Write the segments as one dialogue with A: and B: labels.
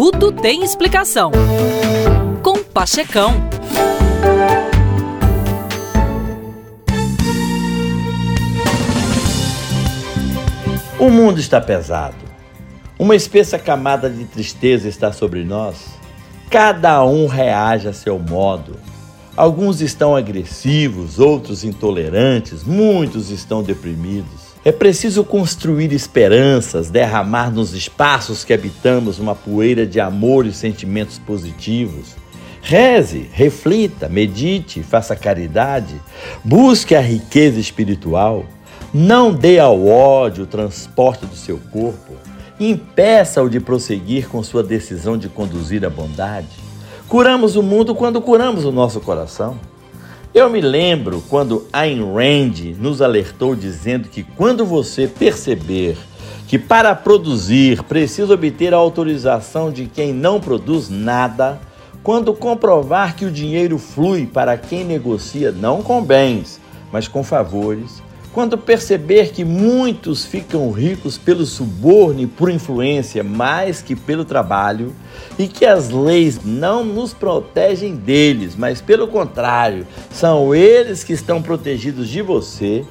A: Tudo tem explicação. Com Pachecão.
B: O mundo está pesado. Uma espessa camada de tristeza está sobre nós. Cada um reage a seu modo. Alguns estão agressivos, outros intolerantes, muitos estão deprimidos. É preciso construir esperanças, derramar nos espaços que habitamos uma poeira de amor e sentimentos positivos. Reze, reflita, medite, faça caridade, busque a riqueza espiritual. Não dê ao ódio o transporte do seu corpo. Impeça-o de prosseguir com sua decisão de conduzir a bondade. Curamos o mundo quando curamos o nosso coração. Eu me lembro quando Ayn Rand nos alertou dizendo que quando você perceber que para produzir precisa obter a autorização de quem não produz nada, quando comprovar que o dinheiro flui para quem negocia não com bens, mas com favores, quando perceber que muitos ficam ricos pelo suborno e por influência mais que pelo trabalho, e que as leis não nos protegem deles, mas pelo contrário, são eles que estão protegidos de você,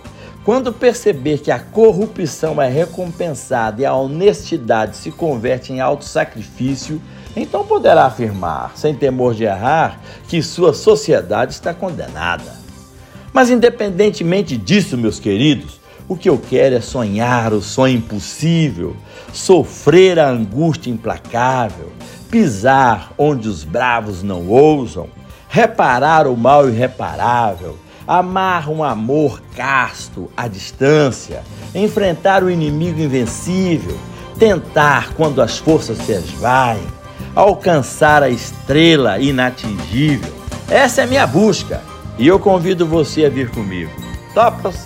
B: quando perceber que a corrupção é recompensada e a honestidade se converte em auto-sacrifício, então poderá afirmar, sem temor de errar, que sua sociedade está condenada. Mas independentemente disso, meus queridos, o que eu quero é sonhar o sonho impossível, sofrer a angústia implacável, pisar onde os bravos não ousam, reparar o mal irreparável, amar um amor casto à distância, enfrentar o inimigo invencível, tentar quando as forças se esvaem, alcançar a estrela inatingível. Essa é minha busca e eu convido você a vir comigo. Topas?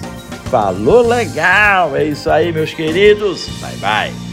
B: Falou legal! É isso aí, meus queridos. Bye bye.